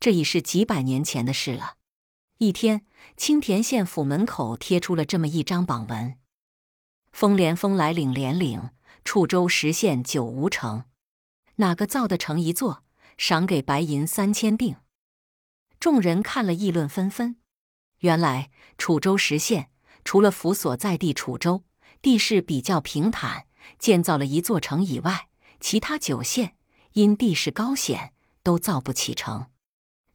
这已是几百年前的事了。一天，青田县府门口贴出了这么一张榜文：“风连风来岭连岭，楚州十县九无城。哪个造的城一座，赏给白银三千锭。”众人看了，议论纷纷。原来楚州十县除了府所在地楚州地势比较平坦，建造了一座城以外，其他九县因地势高险，都造不起城。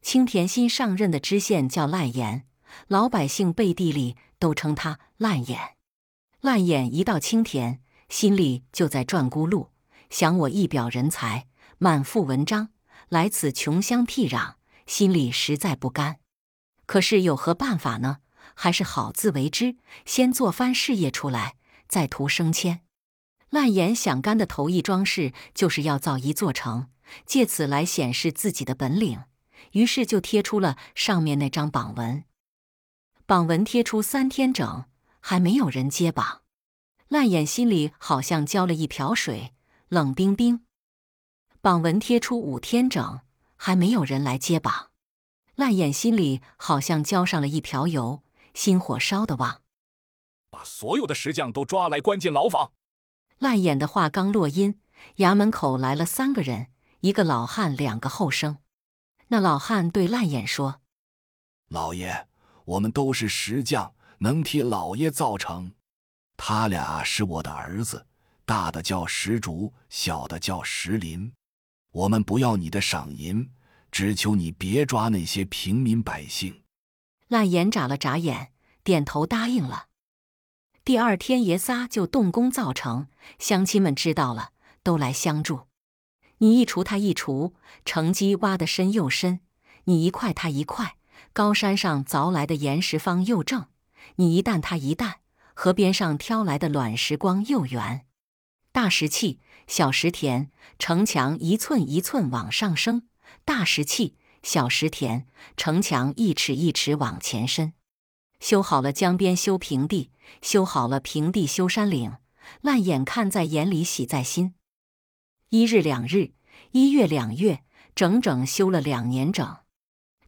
青田新上任的知县叫烂眼，老百姓背地里都称他烂眼。烂眼一到青田，心里就在转咕噜，想我一表人才，满腹文章，来此穷乡僻壤，心里实在不甘。可是有何办法呢？还是好自为之，先做番事业出来，再图升迁。烂眼想干的头一桩事，就是要造一座城，借此来显示自己的本领。于是就贴出了上面那张榜文。榜文贴出三天整，还没有人接榜。烂眼心里好像浇了一瓢水，冷冰冰。榜文贴出五天整，还没有人来接榜。烂眼心里好像浇上了一瓢油，心火烧得旺。把所有的石匠都抓来关进牢房。烂眼的话刚落音，衙门口来了三个人，一个老汉，两个后生。那老汉对烂眼说：“老爷，我们都是石匠，能替老爷造成。他俩是我的儿子，大的叫石竹，小的叫石林。我们不要你的赏银，只求你别抓那些平民百姓。”烂眼眨了眨眼，点头答应了。第二天，爷仨就动工造城。乡亲们知道了，都来相助。你一锄，他一锄，城基挖得深又深；你一块，他一块，高山上凿来的岩石方又正；你一担，他一担，河边上挑来的卵石光又圆。大石砌，小石填，城墙一寸一寸往上升；大石砌，小石填，城墙一尺一尺往前伸。修好了江边，修平地；修好了平地，修山岭。烂眼看在眼里，喜在心。一日两日，一月两月，整整修了两年整。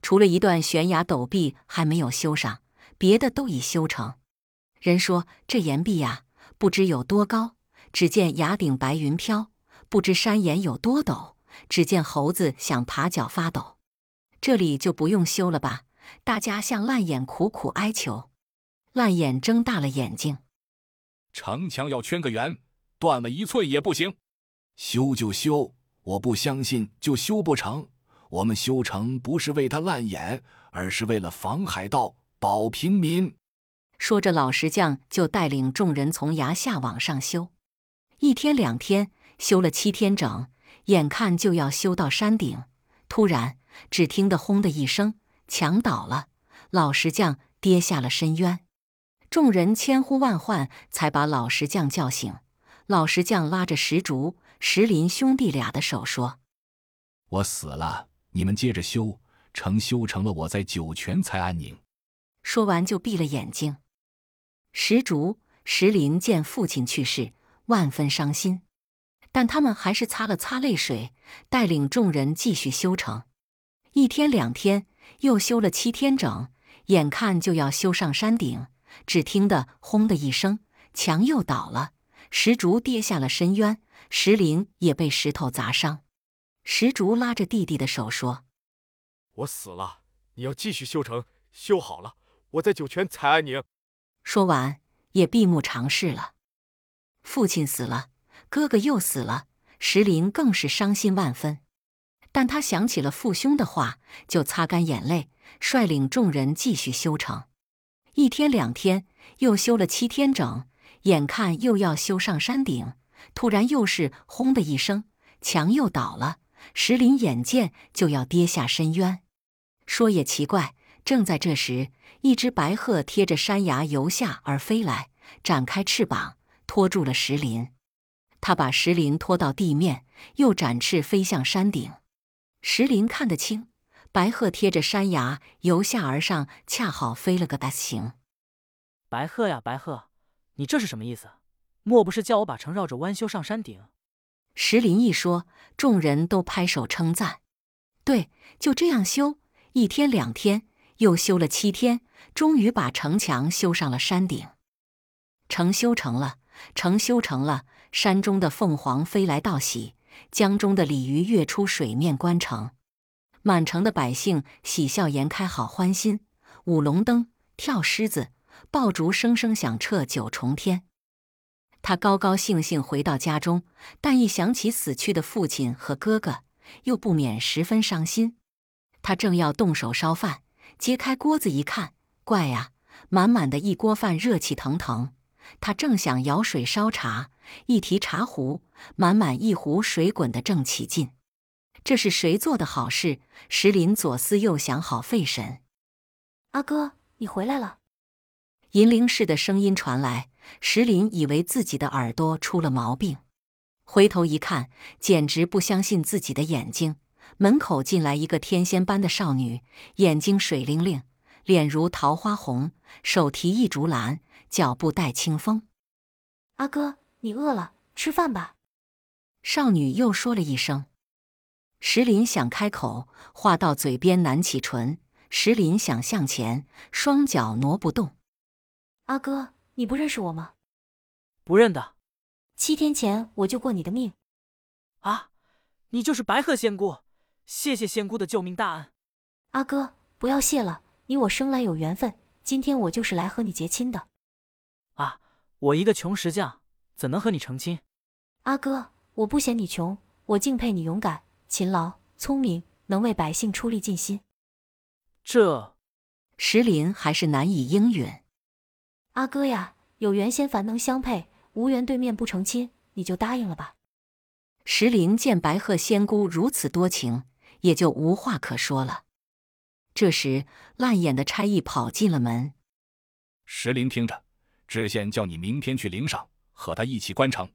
除了一段悬崖陡壁还没有修上，别的都已修成。人说这岩壁呀，不知有多高。只见崖顶白云飘，不知山岩有多陡。只见猴子想爬脚发抖。这里就不用修了吧？大家向烂眼苦苦哀求。烂眼睁大了眼睛。城墙要圈个圆，断了一寸也不行。修就修，我不相信就修不成。我们修城不是为他烂眼，而是为了防海盗、保平民。说着，老石匠就带领众人从崖下往上修。一天两天，修了七天整，眼看就要修到山顶，突然只听得轰的一声，墙倒了，老石匠跌下了深渊。众人千呼万唤，才把老石匠叫醒。老石匠拉着石竹。石林兄弟俩的手说：“我死了，你们接着修成，修成了，我在九泉才安宁。”说完就闭了眼睛。石竹、石林见父亲去世，万分伤心，但他们还是擦了擦泪水，带领众人继续修成。一天两天，又修了七天整，眼看就要修上山顶，只听得轰的一声，墙又倒了，石竹跌下了深渊。石林也被石头砸伤，石竹拉着弟弟的手说：“我死了，你要继续修成，修好了，我在九泉才安宁。”说完也闭目尝试了。父亲死了，哥哥又死了，石林更是伤心万分。但他想起了父兄的话，就擦干眼泪，率领众人继续修成。一天两天，又修了七天整，眼看又要修上山顶。突然，又是“轰”的一声，墙又倒了。石林眼见就要跌下深渊。说也奇怪，正在这时，一只白鹤贴着山崖由下而飞来，展开翅膀拖住了石林。他把石林拖到地面，又展翅飞向山顶。石林看得清，白鹤贴着山崖由下而上，恰好飞了个大形。白鹤呀，白鹤，你这是什么意思？莫不是叫我把城绕着弯修上山顶？石林一说，众人都拍手称赞。对，就这样修，一天两天，又修了七天，终于把城墙修上了山顶。城修成了，城修成了，山中的凤凰飞来道喜，江中的鲤鱼跃出水面观城，满城的百姓喜笑颜开，好欢心，舞龙灯，跳狮子，爆竹声声响彻九重天。他高高兴兴回到家中，但一想起死去的父亲和哥哥，又不免十分伤心。他正要动手烧饭，揭开锅子一看，怪呀，满满的一锅饭，热气腾腾。他正想舀水烧茶，一提茶壶，满满一壶水滚得正起劲。这是谁做的好事？石林左思右想，好费神。阿哥，你回来了。银铃似的声音传来，石林以为自己的耳朵出了毛病，回头一看，简直不相信自己的眼睛。门口进来一个天仙般的少女，眼睛水灵灵，脸如桃花红，手提一竹篮，脚步带清风。阿哥，你饿了，吃饭吧。少女又说了一声。石林想开口，话到嘴边难启唇。石林想向前，双脚挪不动。阿哥，你不认识我吗？不认得。七天前我救过你的命。啊，你就是白鹤仙姑。谢谢仙姑的救命大恩，阿哥不要谢了，你我生来有缘分，今天我就是来和你结亲的。啊，我一个穷石匠，怎能和你成亲？阿哥，我不嫌你穷，我敬佩你勇敢、勤劳、聪明，能为百姓出力尽心。这，石林还是难以应允。阿哥呀，有缘先凡能相配，无缘对面不成亲，你就答应了吧。石林见白鹤仙姑如此多情。也就无话可说了。这时，烂眼的差役跑进了门。石林听着，知县叫你明天去陵上和他一起关城。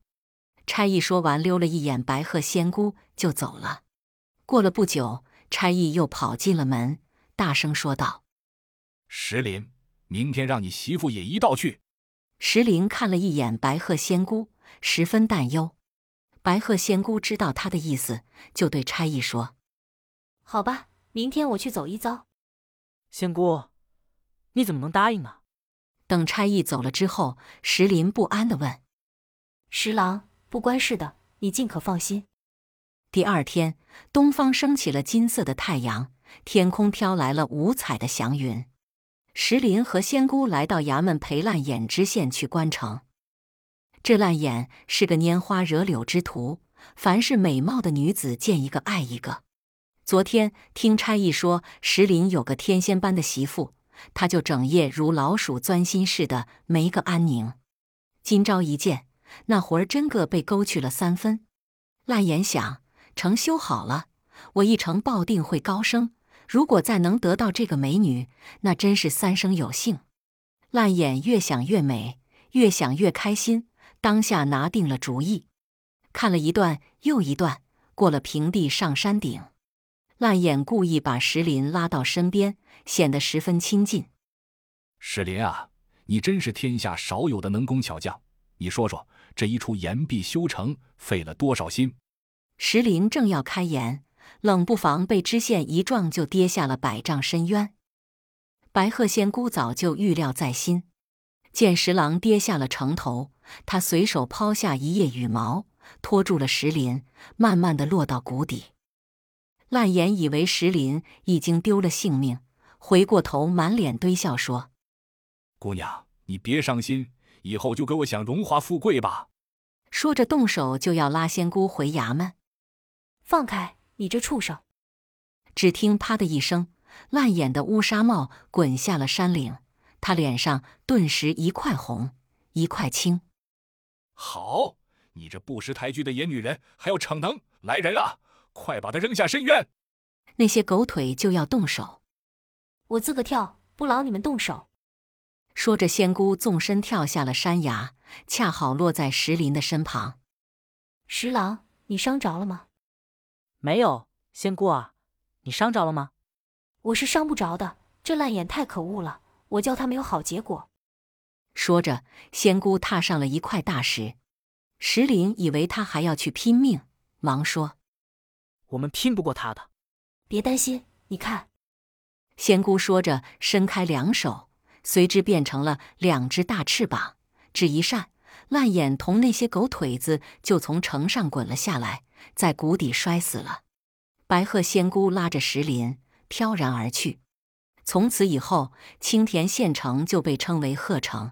差役说完，溜了一眼白鹤仙姑就走了。过了不久，差役又跑进了门，大声说道：“石林，明天让你媳妇也一道去。”石林看了一眼白鹤仙姑，十分担忧。白鹤仙姑知道他的意思，就对差役说。好吧，明天我去走一遭。仙姑，你怎么能答应呢？等差役走了之后，石林不安的问：“石郎，不关事的，你尽可放心。”第二天，东方升起了金色的太阳，天空飘来了五彩的祥云。石林和仙姑来到衙门陪烂眼知县去关城。这烂眼是个拈花惹柳之徒，凡是美貌的女子，见一个爱一个。昨天听差役说石林有个天仙般的媳妇，他就整夜如老鼠钻心似的没个安宁。今朝一见，那魂儿真个被勾去了三分。烂眼想，城修好了，我一城报定会高升。如果再能得到这个美女，那真是三生有幸。烂眼越想越美，越想越开心，当下拿定了主意。看了一段又一段，过了平地上山顶。烂眼故意把石林拉到身边，显得十分亲近。石林啊，你真是天下少有的能工巧匠。你说说，这一处岩壁修成费了多少心？石林正要开言，冷不防被知县一撞，就跌下了百丈深渊。白鹤仙姑早就预料在心，见石郎跌下了城头，她随手抛下一叶羽毛，拖住了石林，慢慢的落到谷底。烂眼以为石林已经丢了性命，回过头满脸堆笑说：“姑娘，你别伤心，以后就给我享荣华富贵吧。”说着动手就要拉仙姑回衙门。放开你这畜生！只听啪的一声，烂眼的乌纱帽滚下了山岭，他脸上顿时一块红一块青。好，你这不识抬举的野女人，还要逞能！来人啊！快把她扔下深渊！那些狗腿就要动手，我自个跳，不劳你们动手。说着，仙姑纵身跳下了山崖，恰好落在石林的身旁。石郎，你伤着了吗？没有，仙姑啊，你伤着了吗？我是伤不着的，这烂眼太可恶了，我叫他没有好结果。说着，仙姑踏上了一块大石。石林以为他还要去拼命，忙说。我们拼不过他的，别担心，你看。仙姑说着，伸开两手，随之变成了两只大翅膀，只一扇，烂眼同那些狗腿子就从城上滚了下来，在谷底摔死了。白鹤仙姑拉着石林飘然而去。从此以后，青田县城就被称为鹤城。